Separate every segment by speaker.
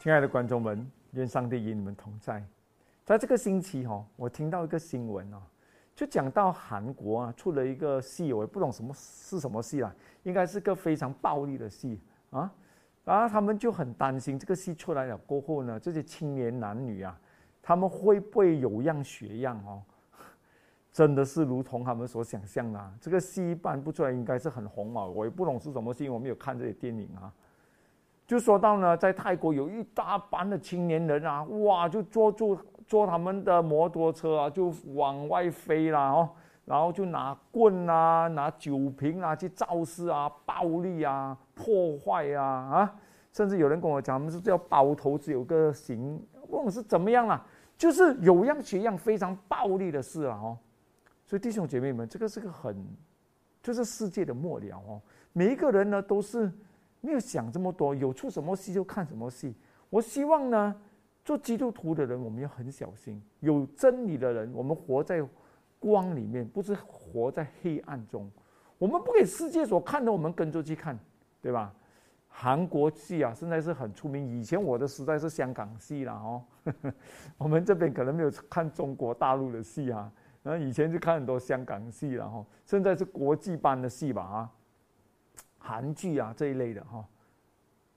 Speaker 1: 亲爱的观众们，愿上帝与你们同在。在这个星期哈，我听到一个新闻哦，就讲到韩国啊出了一个戏，我也不懂什么是什么戏啦，应该是个非常暴力的戏啊。然后他们就很担心，这个戏出来了过后呢，这些青年男女啊，他们会不会有样学样哦？真的是如同他们所想象的，这个戏一办不出来，应该是很红嘛。我也不懂是什么戏，我没有看这些电影啊。就说到呢，在泰国有一大班的青年人啊，哇，就坐住坐他们的摩托车啊，就往外飞啦哦，然后就拿棍啊，拿酒瓶啊去肇事啊，暴力啊，破坏啊啊，甚至有人跟我讲，他们是叫包头，只有个形，问我是怎么样啦，就是有样学样，非常暴力的事啊哦。所以弟兄姐妹们，这个是个很，就是世界的末了哦，每一个人呢都是。没有想这么多，有出什么戏就看什么戏。我希望呢，做基督徒的人，我们要很小心。有真理的人，我们活在光里面，不是活在黑暗中。我们不给世界所看的，我们跟着去看，对吧？韩国戏啊，现在是很出名。以前我的时代是香港戏了哦，我们这边可能没有看中国大陆的戏啊。然后以前就看很多香港戏了哈，现在是国际班的戏吧啊。韩剧啊这一类的哈，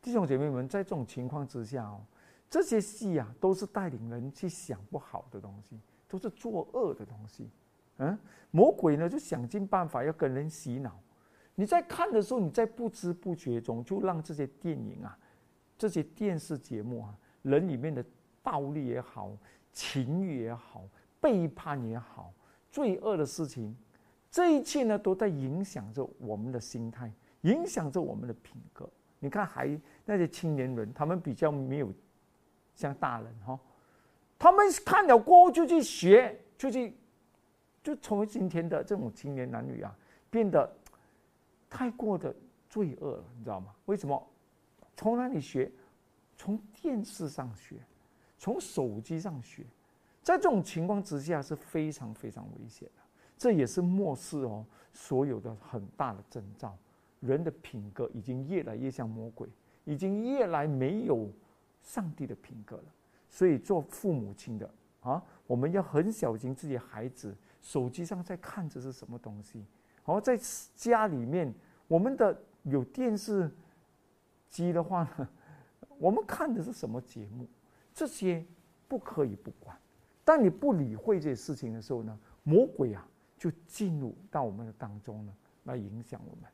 Speaker 1: 弟兄姐妹们，在这种情况之下哦，这些戏啊都是带领人去想不好的东西，都是作恶的东西。嗯，魔鬼呢就想尽办法要跟人洗脑。你在看的时候，你在不知不觉中就让这些电影啊、这些电视节目啊，人里面的暴力也好、情欲也好、背叛也好、罪恶的事情，这一切呢都在影响着我们的心态。影响着我们的品格。你看，还那些青年人，他们比较没有像大人哈，他们看了过后就去学，就去，就成为今天的这种青年男女啊，变得太过的罪恶了，你知道吗？为什么？从哪里学？从电视上学，从手机上学，在这种情况之下是非常非常危险的。这也是末世哦，所有的很大的征兆。人的品格已经越来越像魔鬼，已经越来没有上帝的品格了。所以做父母亲的啊，我们要很小心自己孩子手机上在看着是什么东西。然后在家里面，我们的有电视机的话呢，我们看的是什么节目？这些不可以不管。当你不理会这些事情的时候呢，魔鬼啊就进入到我们的当中呢，来影响我们。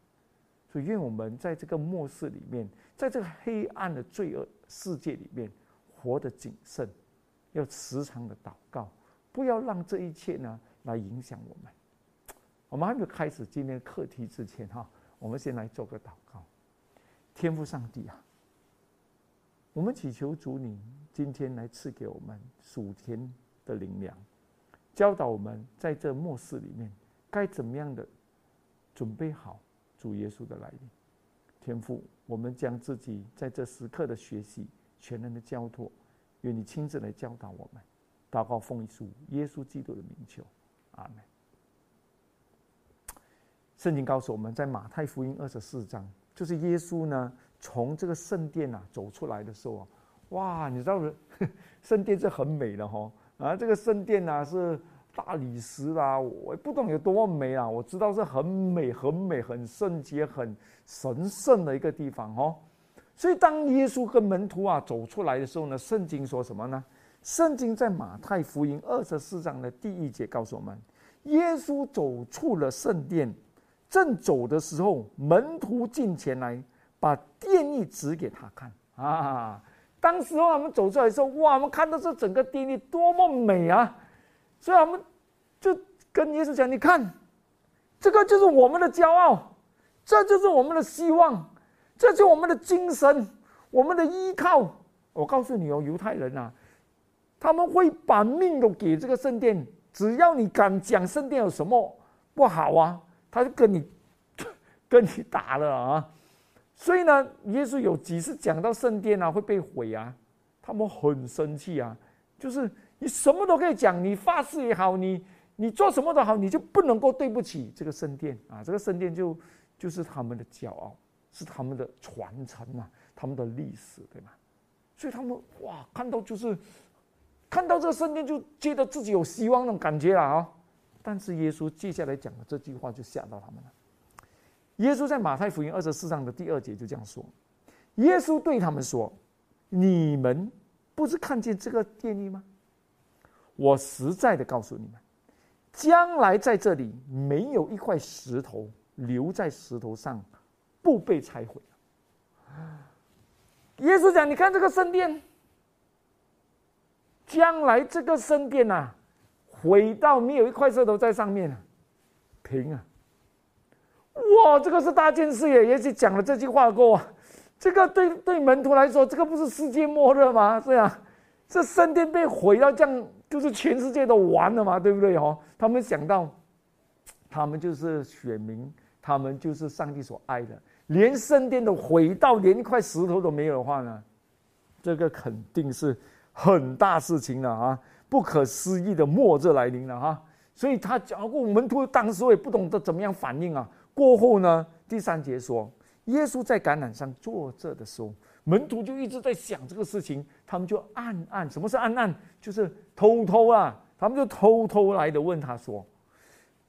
Speaker 1: 所以，愿我们在这个末世里面，在这个黑暗的罪恶世界里面，活得谨慎，要时常的祷告，不要让这一切呢来影响我们。我们还没有开始今天课题之前，哈，我们先来做个祷告。天父上帝啊，我们祈求主你今天来赐给我们属天的灵粮，教导我们在这末世里面该怎么样的准备好。主耶稣的来临，天父，我们将自己在这时刻的学习全然的交托，愿你亲自来教导我们。祷告奉主耶稣基督的名求，阿门。圣经告诉我们在马太福音二十四章，就是耶稣呢从这个圣殿啊走出来的时候啊，哇，你知道 圣殿是很美的哈，啊，这个圣殿呢是。大理石啦，我也不懂有多么美啊！我知道是很美、很美、很圣洁、很神圣的一个地方哦。所以当耶稣跟门徒啊走出来的时候呢，圣经说什么呢？圣经在马太福音二十四章的第一节告诉我们：耶稣走出了圣殿，正走的时候，门徒进前来，把殿意指给他看啊。当时候我们走出来的时候，哇，我们看到这整个殿狱多么美啊！所以，我们就跟耶稣讲：“你看，这个就是我们的骄傲，这就是我们的希望，这就是我们的精神，我们的依靠。”我告诉你哦，犹太人啊，他们会把命都给这个圣殿，只要你敢讲圣殿有什么不好啊，他就跟你跟你打了啊。所以呢，耶稣有几次讲到圣殿啊会被毁啊，他们很生气啊，就是。你什么都可以讲，你发誓也好，你你做什么都好，你就不能够对不起这个圣殿啊！这个圣殿就就是他们的骄傲，是他们的传承啊，他们的历史，对吗？所以他们哇，看到就是看到这个圣殿，就觉得自己有希望那种感觉了啊。但是耶稣接下来讲的这句话就吓到他们了。耶稣在马太福音二十四章的第二节就这样说：“耶稣对他们说，你们不是看见这个殿宇吗？我实在的告诉你们，将来在这里没有一块石头留在石头上不被拆毁。”耶稣讲：“你看这个圣殿，将来这个圣殿呐，毁到没有一块石头在上面啊，平啊！哇，这个是大件事耶！耶稣讲了这句话过，这个对对门徒来说，这个不是世界末日吗？这样，这圣殿被毁到这样，就是全世界都完了嘛，对不对？哦，他们想到，他们就是选民，他们就是上帝所爱的。”连圣殿都毁到连一块石头都没有的话呢，这个肯定是很大事情了啊！不可思议的末日来临了哈！所以他讲过，门徒当时我也不懂得怎么样反应啊。过后呢，第三节说，耶稣在橄榄上坐着的时候，门徒就一直在想这个事情，他们就暗暗，什么是暗暗？就是偷偷啊，他们就偷偷来的问他说：“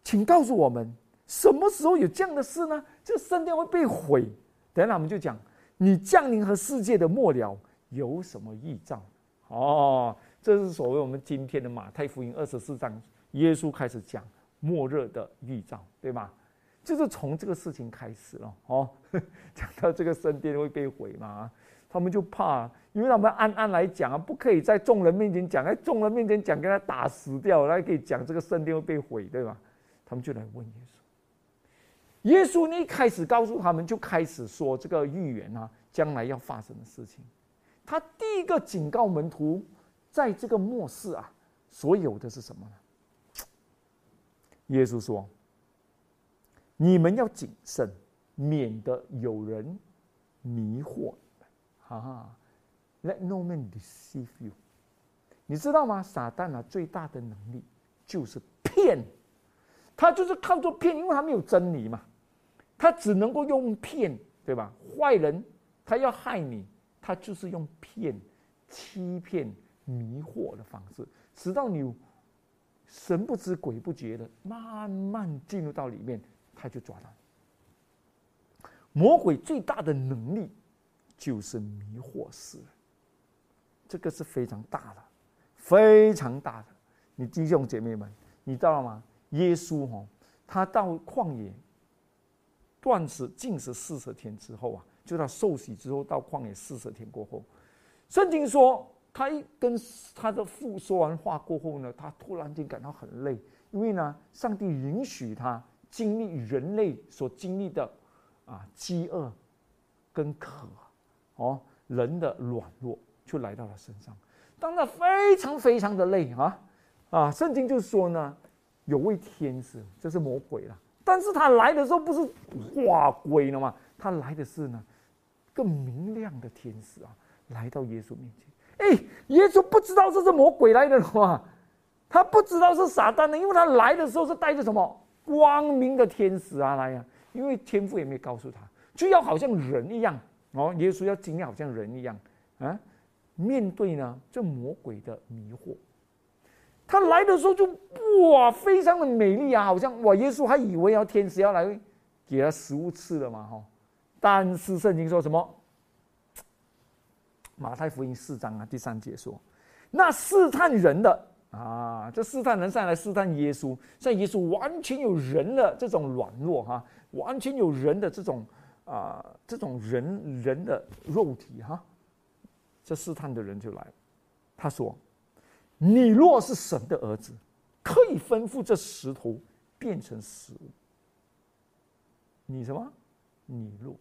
Speaker 1: 请告诉我们。”什么时候有这样的事呢？这圣殿会被毁。等下我们就讲，你降临和世界的末了有什么预兆？哦，这是所谓我们今天的马太福音二十四章，耶稣开始讲末日的预兆，对吗？就是从这个事情开始了。哦，讲到这个圣殿会被毁嘛，他们就怕，因为他们暗暗来讲啊，不可以在众人面前讲，在众人面前讲，给他打死掉，来可以讲这个圣殿会被毁，对吧？他们就来问耶稣。耶稣呢一开始告诉他们，就开始说这个预言啊，将来要发生的事情。他第一个警告门徒，在这个末世啊，所有的是什么呢？耶稣说：“你们要谨慎，免得有人迷惑。”啊，Let no man deceive you。你知道吗？撒旦啊，最大的能力就是骗，他就是靠着骗，因为他没有真理嘛。他只能够用骗，对吧？坏人他要害你，他就是用骗、欺骗、迷惑的方式，直到你神不知鬼不觉的慢慢进入到里面，他就抓到你。魔鬼最大的能力就是迷惑世人，这个是非常大的，非常大的。你弟兄姐妹们，你知道吗？耶稣哦，他到旷野。断食、禁食四十天之后啊，就他受洗之后到旷野四十天过后，圣经说他一跟他的父说完话过后呢，他突然间感到很累，因为呢，上帝允许他经历人类所经历的啊饥饿跟渴，哦，人的软弱就来到了身上，当他非常非常的累啊啊，圣经就说呢，有位天使，这是魔鬼了。但是他来的时候不是化鬼了吗？他来的是呢，更明亮的天使啊，来到耶稣面前。哎，耶稣不知道这是魔鬼来的话，他不知道是撒旦的，因为他来的时候是带着什么光明的天使啊来呀。因为天父也没告诉他，就要好像人一样哦，耶稣要经历好像人一样啊，面对呢这魔鬼的迷惑。他来的时候就哇，非常的美丽啊，好像哇，耶稣还以为要天使要来给他食物吃了嘛，哈。但是圣经说什么？马太福音四章啊，第三节说，那试探人的啊，这试探人上来试探耶稣，像耶稣完全有人的这种软弱哈，完全有人的这种啊，这种人人的肉体哈，这试探的人就来了，他说。你若是神的儿子，可以吩咐这石头变成食物。你什么？你若，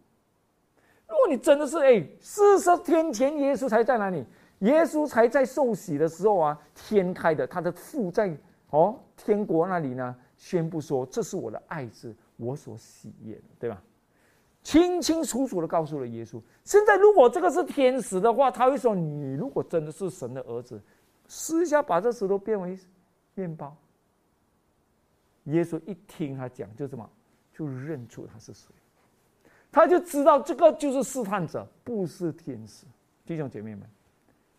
Speaker 1: 如果你真的是哎，四十天前耶稣才在哪里？耶稣才在受洗的时候啊，天开的，他的父在哦天国那里呢，宣布说这是我的爱子，我所喜悦的，对吧？清清楚楚的告诉了耶稣。现在如果这个是天使的话，他会说：你如果真的是神的儿子。试一下把这石头变为面包。耶稣一听他讲，就什么，就认出他是谁，他就知道这个就是试探者，不是天使。弟兄姐妹们，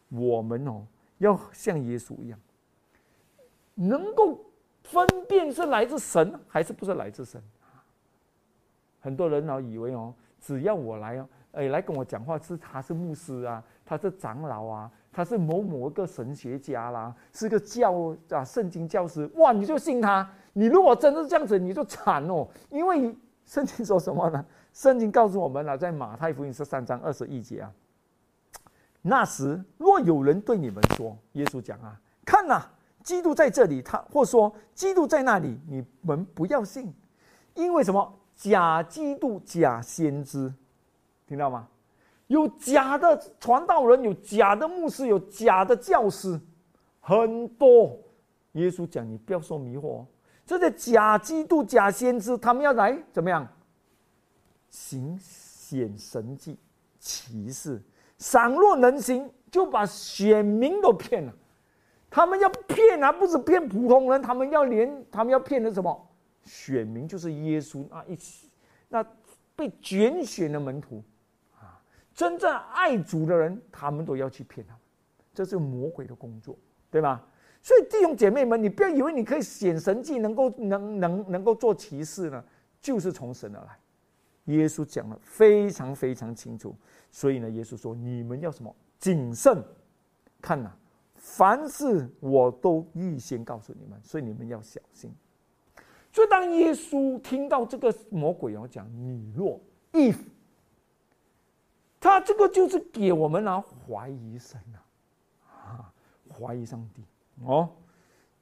Speaker 1: 我们哦，要像耶稣一样，能够分辨是来自神还是不是来自神。很多人哦以为哦，只要我来哦，哎，来跟我讲话是他是牧师啊，他是长老啊，他是某某一个神学家啦，是个教啊圣经教师，哇，你就信他。你如果真的是这样子，你就惨哦，因为圣经说什么呢？圣经告诉我们了，在马太福音十三章二十一节啊。那时，若有人对你们说，耶稣讲啊，看呐，基督在这里，他或说基督在那里，你们不要信，因为什么？假基督、假先知，听到吗？有假的传道人，有假的牧师，有假的教师，很多。耶稣讲，你不要受迷惑。哦这些假基督、假先知，他们要来怎么样？行显神迹、奇事。散落人心，就把选民都骗了。他们要骗啊，不是骗普通人，他们要连他们要骗的什么？选民就是耶稣那一，那被拣选的门徒啊，真正爱主的人，他们都要去骗他们，这是魔鬼的工作，对吧？所以弟兄姐妹们，你不要以为你可以显神迹，能够能能能够做奇事呢，就是从神而来。耶稣讲的非常非常清楚。所以呢，耶稣说：“你们要什么谨慎？看呐，凡事我都预先告诉你们，所以你们要小心。”所以当耶稣听到这个魔鬼要讲“你若 if”，他这个就是给我们啊怀疑神啊，啊怀疑上帝哦。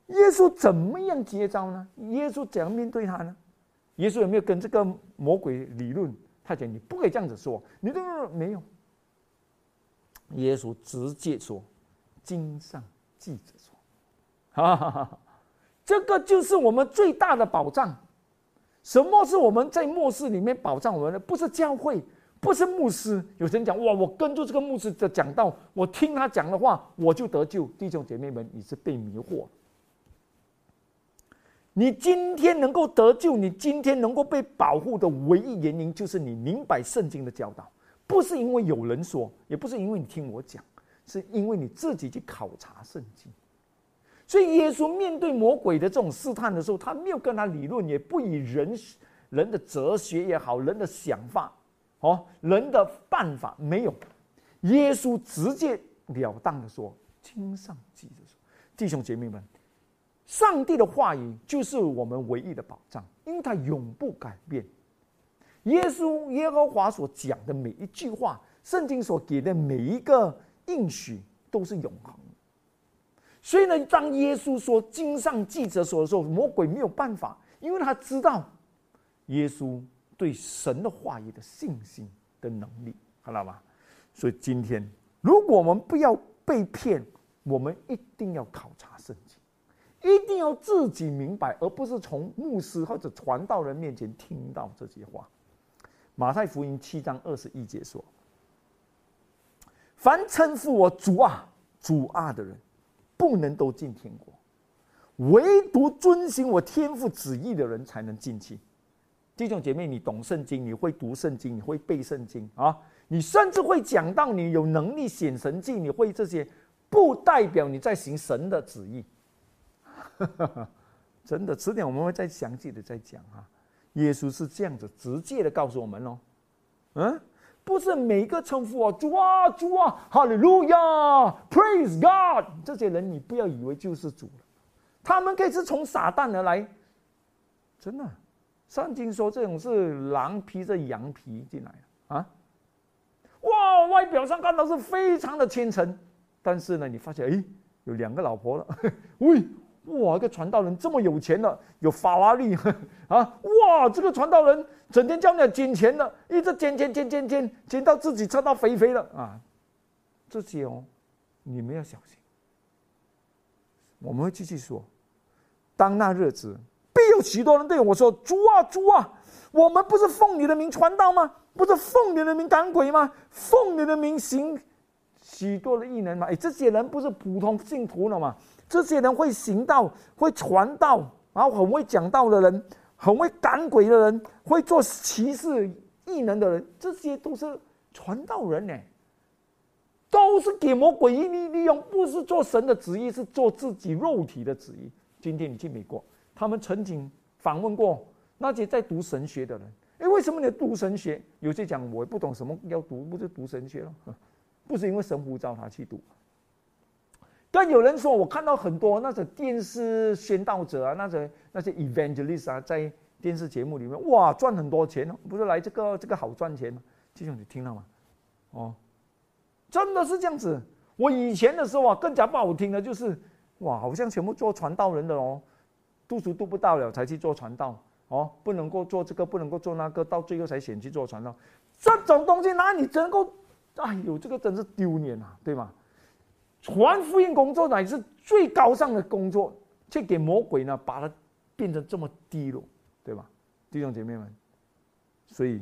Speaker 1: 耶稣怎么样接招呢？耶稣怎样面对他呢？耶稣有没有跟这个魔鬼理论？他讲：“你不可以这样子说，你都没有。”耶稣直接说：“经上记着说，哈哈哈哈，这个就是我们最大的保障。什么是我们在末世里面保障我们的？不是教会，不是牧师。有人讲：哇，我跟着这个牧师的讲道，我听他讲的话，我就得救。弟兄姐妹们，你是被迷惑。”你今天能够得救，你今天能够被保护的唯一原因，就是你明白圣经的教导，不是因为有人说，也不是因为你听我讲，是因为你自己去考察圣经。所以耶稣面对魔鬼的这种试探的时候，他没有跟他理论，也不以人人的哲学也好，人的想法，哦，人的办法没有。耶稣直截了当的说：“经上记着说，弟兄姐妹们。”上帝的话语就是我们唯一的保障，因为他永不改变。耶稣耶和华所讲的每一句话，圣经所给的每一个应许都是永恒。所以呢，当耶稣说经上记着说的时候，魔鬼没有办法，因为他知道耶稣对神的话语的信心的能力，看到吗？所以今天，如果我们不要被骗，我们一定要考察圣经。一定要自己明白，而不是从牧师或者传道人面前听到这些话。马太福音七章二十一节说：“凡称呼我主啊、主啊的人，不能都进天国；唯独遵行我天父旨意的人，才能进去。”弟兄姐妹，你懂圣经，你会读圣经，你会背圣经啊，你甚至会讲到你有能力显神迹，你会这些，不代表你在行神的旨意。真的，迟点我们会再详细的再讲啊。耶稣是这样子直接的告诉我们哦，嗯，不是每一个称呼啊，主啊，主啊，哈利路亚，Praise God，这些人你不要以为就是主，他们可以是从撒旦而来，真的，圣经说这种是狼披着羊皮进来的啊，哇，外表上看到是非常的虔诚，但是呢，你发现哎，有两个老婆了，喂。哇，一个传道人这么有钱的，有法拉利 啊！哇，这个传道人整天叫你捡钱的，一直捡捡捡捡捡，捡到自己车到肥肥了啊！这些哦，你们要小心。我们会继续说，当那日子，必有许多人对我说：“主啊，主啊，我们不是奉你的名传道吗？不是奉你的名赶鬼吗？奉你的名行许多的异能吗？”哎，这些人不是普通信徒了吗？这些人会行道，会传道，然后很会讲道的人，很会赶鬼的人，会做奇事异能的人，这些都是传道人呢。都是给魔鬼利利用，不是做神的旨意，是做自己肉体的旨意。今天你去美国，他们曾经访问过那些在读神学的人。哎，为什么你读神学？有些讲我不懂什么要读，不是读神学了，不是因为神呼召他去读。但有人说，我看到很多那种电视宣道者啊，那些那些 evangelist 啊，在电视节目里面，哇，赚很多钱哦，不是来这个这个好赚钱吗？弟兄，你听到吗？哦，真的是这样子。我以前的时候啊，更加不好听的就是，哇，好像全部做传道人的哦，度数度不到了才去做传道。哦，不能够做这个，不能够做那个，到最后才选去做传道，这种东西哪里能够？哎呦，这个真是丢脸啊，对吗？传福音工作乃是最高尚的工作，却给魔鬼呢把它变成这么低落，对吧？弟兄姐妹们，所以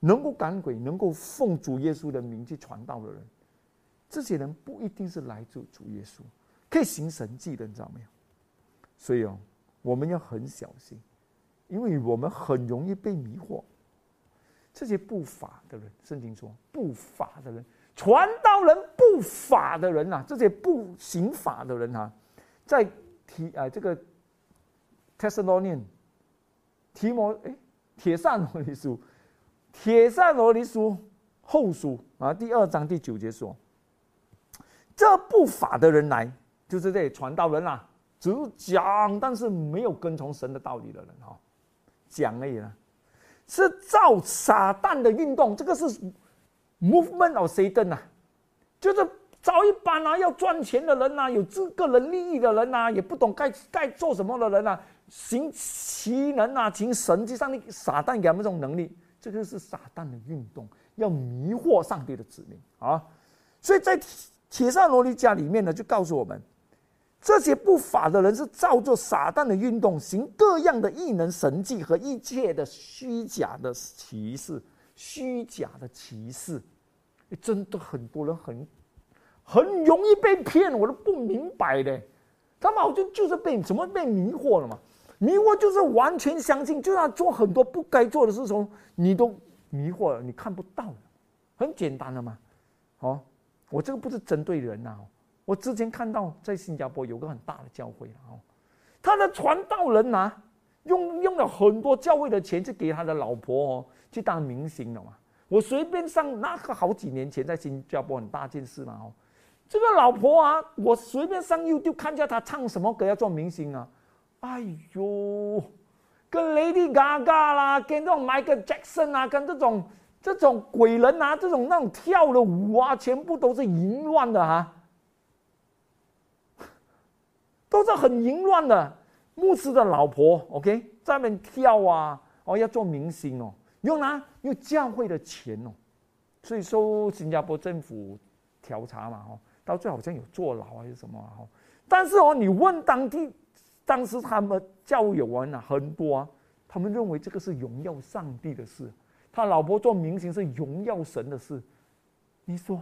Speaker 1: 能够赶鬼、能够奉主耶稣的名去传道的人，这些人不一定是来自主耶稣，可以行神迹的，你知道没有？所以哦，我们要很小心。因为我们很容易被迷惑，这些不法的人，圣经说不法的人，传道人不法的人呐，这些不行法的人啊，在提啊这个 Thessalonian 提摩哎铁扇罗尼书，铁扇罗尼书后书啊第二章第九节说，这不法的人来，就是这些传道人啊，只讲但是没有跟从神的道理的人哈。讲而已了，是造撒旦的运动，这个是 movement of Satan 呐，就是找一帮啊要赚钱的人呐，有这个人利益的人呐，也不懂该该做什么的人呐，行奇能啊，行神迹上的撒旦给他们这种能力，这个是撒旦的运动，要迷惑上帝的子民啊，所以在铁扇罗尼迦里面呢，就告诉我们。这些不法的人是照做撒旦的运动，行各样的异能神迹和一切的虚假的歧视，虚假的歧视，真的很多人很很容易被骗，我都不明白的。他们好像就是被什么被迷惑了嘛？迷惑就是完全相信，就要做很多不该做的事情，你都迷惑了，你看不到了，很简单的嘛。哦，我这个不是针对人呐。我之前看到在新加坡有个很大的教会了哦，他的传道人呐，用用了很多教会的钱去给他的老婆哦去当明星了嘛。我随便上那个好几年前在新加坡很大件事嘛哦，这个老婆啊，我随便上 YouTube 看下他唱什么歌要做明星啊，哎呦，跟 Lady Gaga 啦，跟这种 Michael Jackson 啊，跟这种这种鬼人啊，这种那种跳的舞啊，全部都是淫乱的哈。都是很淫乱的，牧师的老婆，OK，在那边跳啊，哦，要做明星哦，用哪？用教会的钱哦，所以说新加坡政府调查嘛，哦，到最后好像有坐牢还是什么哦，但是哦，你问当地，当时他们教友啊很多啊，他们认为这个是荣耀上帝的事，他老婆做明星是荣耀神的事，你说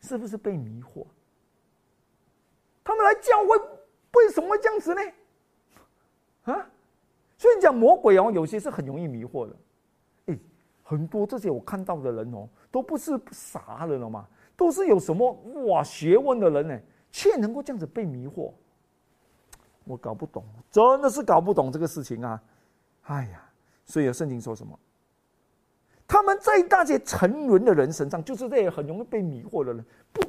Speaker 1: 是不是被迷惑？他们来教会为什么会这样子呢？啊，所以讲魔鬼哦，有些是很容易迷惑的。哎，很多这些我看到的人哦，都不是傻人了嘛，都是有什么哇学问的人呢，却能够这样子被迷惑。我搞不懂，真的是搞不懂这个事情啊！哎呀，所以圣经说什么？他们在那些沉沦的人身上，就是这些很容易被迷惑的人，不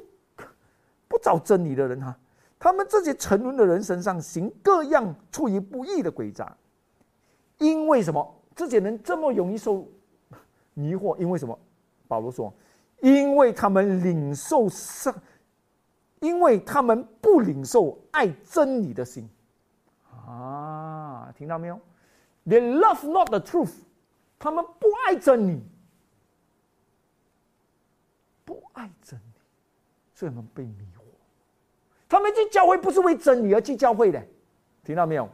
Speaker 1: 不找真理的人哈。他们这些沉沦的人身上行各样出于不义的诡诈，因为什么？这些人这么容易受迷惑？因为什么？保罗说：“因为他们领受上，因为他们不领受爱真理的心。”啊，听到没有？They love not the truth，他们不爱真理，不爱真理，所以他们被迷惑。他们去教会不是为真理而去教会的，听到没有？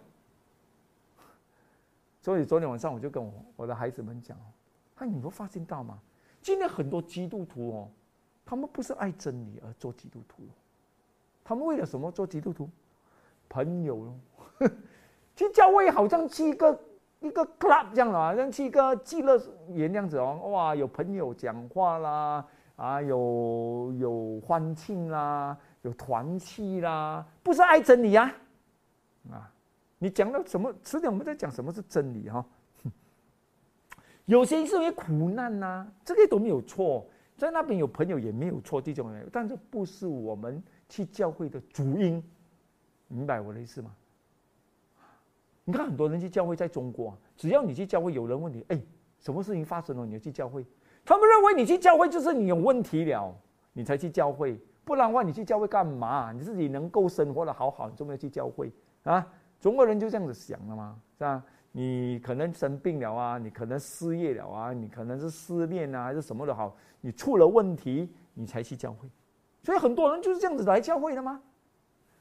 Speaker 1: 所以昨天晚上我就跟我我的孩子们讲，看你们发现到吗？今天很多基督徒哦，他们不是爱真理而做基督徒，他们为了什么做基督徒？朋友咯，去教会好像去一个一个 club 这样啊，像去一个娱乐园这样子哦，哇，有朋友讲话啦。啊，有有欢庆啦，有团契啦，不是爱真理呀？啊，你讲到什么？迟点我们在讲什么是真理哈。有些是因为苦难呐，这个都没有错，在那边有朋友也没有错，弟兄们，但这不是我们去教会的主因，明白我的意思吗？你看很多人去教会，在中国，只要你去教会，有人问你，哎，什么事情发生了，你要去教会，他们认为你去教会就是你有问题了，你才去教会，不然的话你去教会干嘛？你自己能够生活的好好，你就没有去教会啊？中国人就这样子想的嘛，是吧？你可能生病了啊，你可能失业了啊，你可能是失恋啊，还是什么的好，你出了问题，你才去教会，所以很多人就是这样子来教会的吗？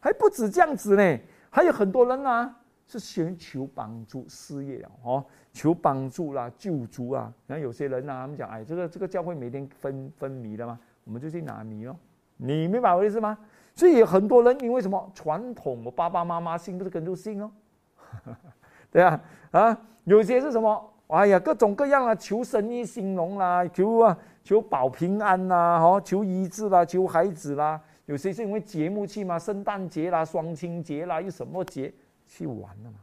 Speaker 1: 还不止这样子呢，还有很多人啊。是寻求帮助，失业了哦，求帮助啦，救助啊。然后有些人呢，他们讲，哎，这个这个教会每天分分米的嘛，我们就去拿米哦。你明白我的意思吗？所以很多人因为什么传统，我爸爸妈妈信不是跟着信哦，对啊啊，有些是什么？哎呀，各种各样啊，求生意兴隆啦，求啊求保平安啦，哦，求医治啦，求孩子啦。有些是因为节目去嘛，圣诞节啦，双亲节啦，又什么节？去玩了嘛？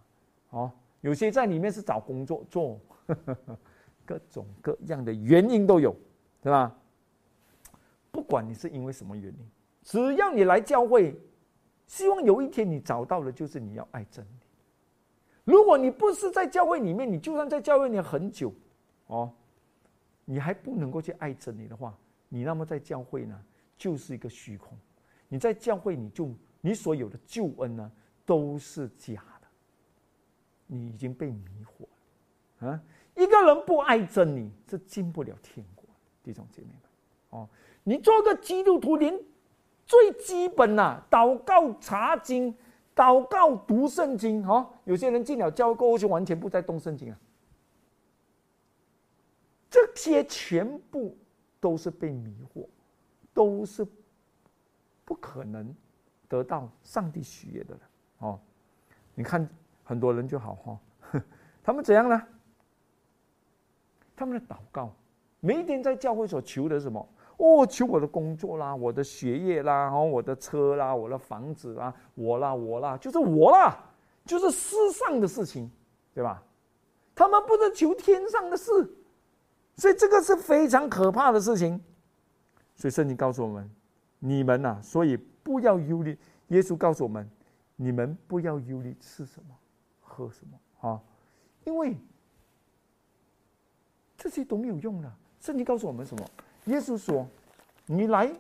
Speaker 1: 哦，有些在里面是找工作做，各种各样的原因都有，对吧？不管你是因为什么原因，只要你来教会，希望有一天你找到的就是你要爱真理。如果你不是在教会里面，你就算在教会里很久，哦，你还不能够去爱真理的话，你那么在教会呢，就是一个虚空。你在教会，你就你所有的救恩呢？都是假的，你已经被迷惑了啊！一个人不爱真理，是进不了天国。弟兄姐妹们，哦，你做个基督徒，连最基本呐，祷告、查经、祷告、读圣经，哦，有些人进了教过后就完全不再动圣经啊。这些全部都是被迷惑，都是不可能得到上帝喜悦的人。哦，你看很多人就好哈，他们怎样呢？他们的祷告，每一天在教会所求的什么？哦，求我的工作啦，我的学业啦，哦，我的车啦，我的房子啦，我啦，我啦，就是我啦，就是世上的事情，对吧？他们不是求天上的事，所以这个是非常可怕的事情。所以圣经告诉我们，你们呐，所以不要忧虑。耶稣告诉我们。你们不要忧虑吃什么，喝什么啊？因为这些都没有用的。圣经告诉我们什么？耶稣说：“你来，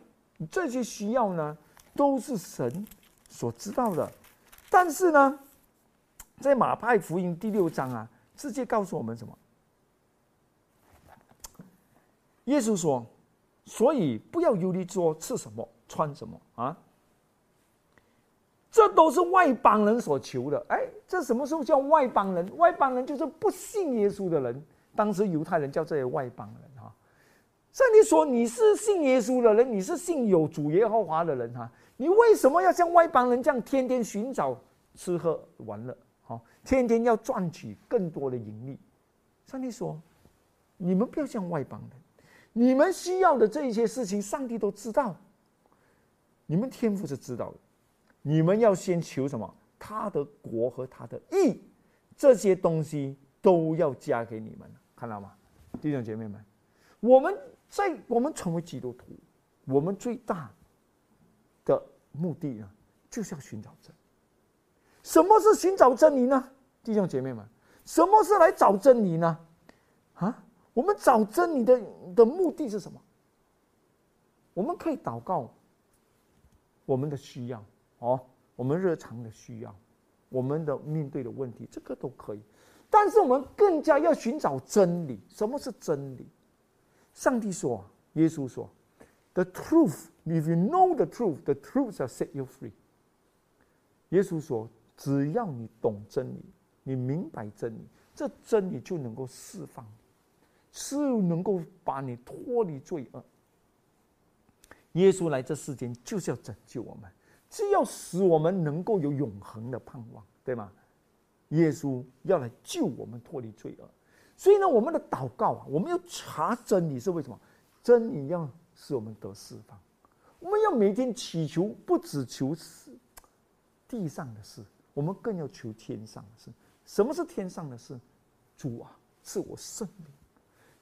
Speaker 1: 这些需要呢，都是神所知道的。但是呢，在马太福音第六章啊，直接告诉我们什么？耶稣说：所以不要忧虑说吃什么，穿什么啊。”这都是外邦人所求的。哎，这什么时候叫外邦人？外邦人就是不信耶稣的人。当时犹太人叫这些外邦人。上帝说：“你是信耶稣的人，你是信有主耶和华的人哈。你为什么要像外邦人这样天天寻找吃喝玩乐？好，天天要赚取更多的盈利？”上帝说：“你们不要像外邦人，你们需要的这一些事情，上帝都知道。你们天赋是知道的。”你们要先求什么？他的国和他的义，这些东西都要加给你们，看到吗？弟兄姐妹们，我们所以我们成为基督徒，我们最大的目的呢，就是要寻找真。什么是寻找真理呢？弟兄姐妹们，什么是来找真理呢？啊，我们找真理的的目的是什么？我们可以祷告我们的需要。哦，我们日常的需要，我们的面对的问题，这个都可以。但是我们更加要寻找真理。什么是真理？上帝说，耶稣说：“The truth, if you know the truth, the truth shall set you free。”耶稣说：“只要你懂真理，你明白真理，这真理就能够释放，是能够把你脱离罪恶。”耶稣来这世间就是要拯救我们。是要使我们能够有永恒的盼望，对吗？耶稣要来救我们脱离罪恶，所以呢，我们的祷告啊，我们要查真理是为什么？真理要使我们得释放。我们要每天祈求，不只求是地上的事，我们更要求天上的事。什么是天上的事？主啊，赐我圣灵，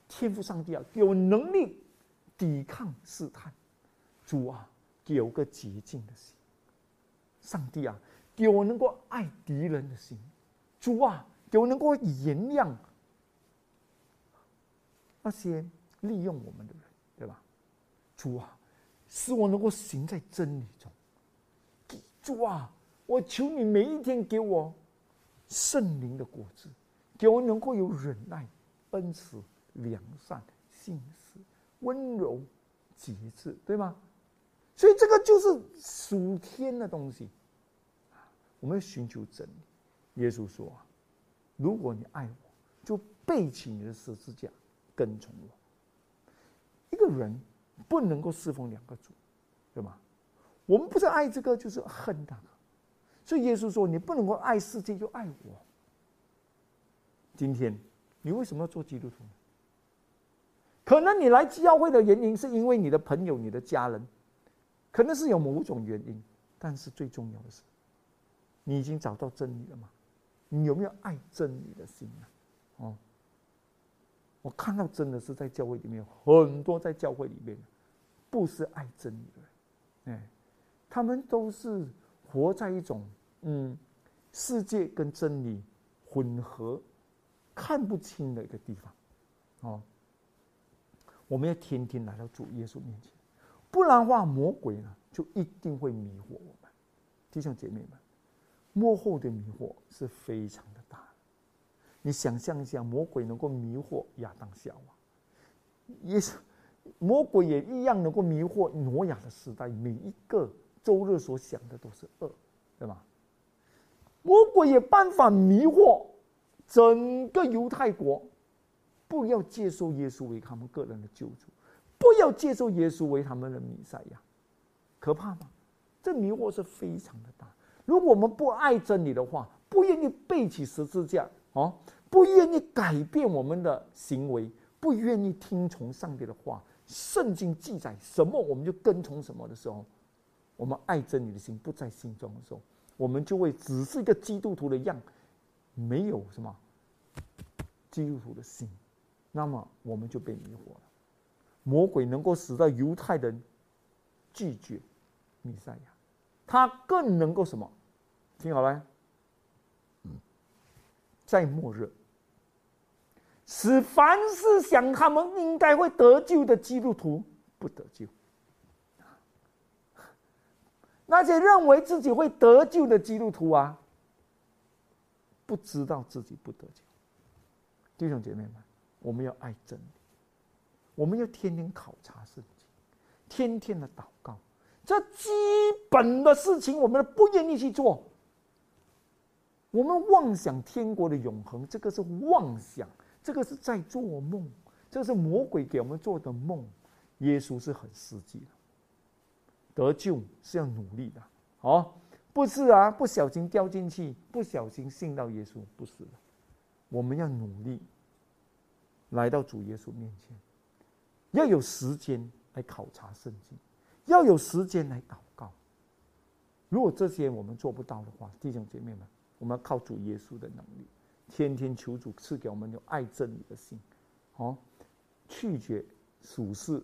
Speaker 1: 天赋上帝啊，给我能力抵抗试探。主啊，给我个洁净的心。上帝啊，给我能够爱敌人的心。主啊，给我能够原谅那些利用我们的人，对吧？主啊。使我能够行在真理中，主啊，我求你每一天给我圣灵的果子，给我能够有忍耐、恩慈、良善、信实、温柔、节制，对吗？所以这个就是属天的东西。我们要寻求真理。耶稣说：“啊，如果你爱我，就背起你的十字架，跟从我。”一个人。不能够侍奉两个主，对吗？我们不是爱这个，就是恨那个。所以耶稣说：“你不能够爱世界，就爱我。”今天你为什么要做基督徒呢？可能你来教会的原因是因为你的朋友、你的家人，可能是有某种原因。但是最重要的是，你已经找到真理了吗？你有没有爱真理的心呢？哦。我看到真的是在教会里面，很多在教会里面，不是爱真理的人，哎，他们都是活在一种嗯，世界跟真理混合、看不清的一个地方，哦，我们要天天来到主耶稣面前，不然的话，魔鬼呢就一定会迷惑我们，弟兄姐妹们，幕后的迷惑是非常的。你想象一下，魔鬼能够迷惑亚当夏娃，也是魔鬼也一样能够迷惑挪亚的时代。每一个周日所想的都是恶，对吧？魔鬼也办法迷惑整个犹太国，不要接受耶稣为他们个人的救主，不要接受耶稣为他们的弥赛亚，可怕吗？这迷惑是非常的大。如果我们不爱真理的话，不愿意背起十字架。哦，不愿意改变我们的行为，不愿意听从上帝的话。圣经记载什么，我们就跟从什么的时候，我们爱真理的心不在心中的时候，我们就会只是一个基督徒的样，没有什么基督徒的心，那么我们就被迷惑了。魔鬼能够使到犹太人拒绝弥赛亚，他更能够什么？听好了。在末日，使凡是想他们应该会得救的基督徒不得救；那些认为自己会得救的基督徒啊，不知道自己不得救。弟兄姐妹们，我们要爱真理，我们要天天考察圣经，天天的祷告，这基本的事情，我们不愿意去做。我们妄想天国的永恒，这个是妄想，这个是在做梦，这是魔鬼给我们做的梦。耶稣是很实际的，得救是要努力的，哦，不是啊，不小心掉进去，不小心信到耶稣，不是的，我们要努力来到主耶稣面前，要有时间来考察圣经，要有时间来祷告。如果这些我们做不到的话，弟兄姐妹们。我们要靠主耶稣的能力，天天求主赐给我们有爱真理的心，哦，拒绝属世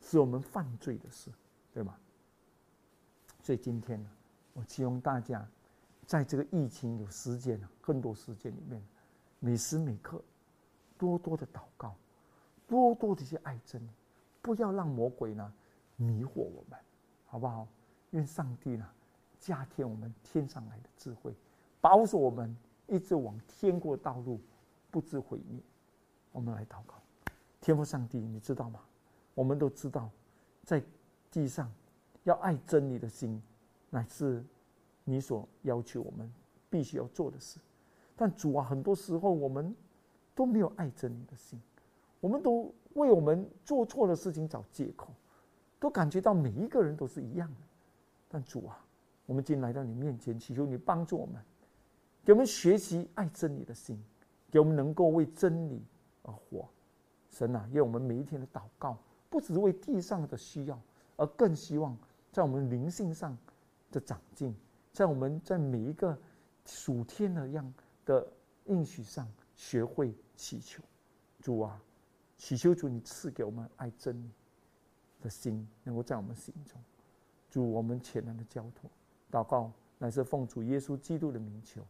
Speaker 1: 使我们犯罪的事，对吗？所以今天呢，我希望大家在这个疫情有时间啊，更多时间里面，每时每刻多多的祷告，多多的去爱真理，不要让魔鬼呢迷惑我们，好不好？愿上帝呢。加添我们天上来的智慧，保守我们一直往天国道路不知毁灭。我们来祷告，天父上帝，你知道吗？我们都知道，在地上要爱真理的心，乃是你所要求我们必须要做的事。但主啊，很多时候我们都没有爱真理的心，我们都为我们做错的事情找借口，都感觉到每一个人都是一样的。但主啊。我们今天来到你面前，祈求你帮助我们，给我们学习爱真理的心，给我们能够为真理而活，神啊，愿我们每一天的祷告，不只是为地上的需要，而更希望在我们灵性上的长进，在我们在每一个属天的样的应许上，学会祈求。主啊，祈求主你赐给我们爱真理的心，能够在我们心中。主，我们前来的交托祷告，乃是奉主耶稣基督的名求。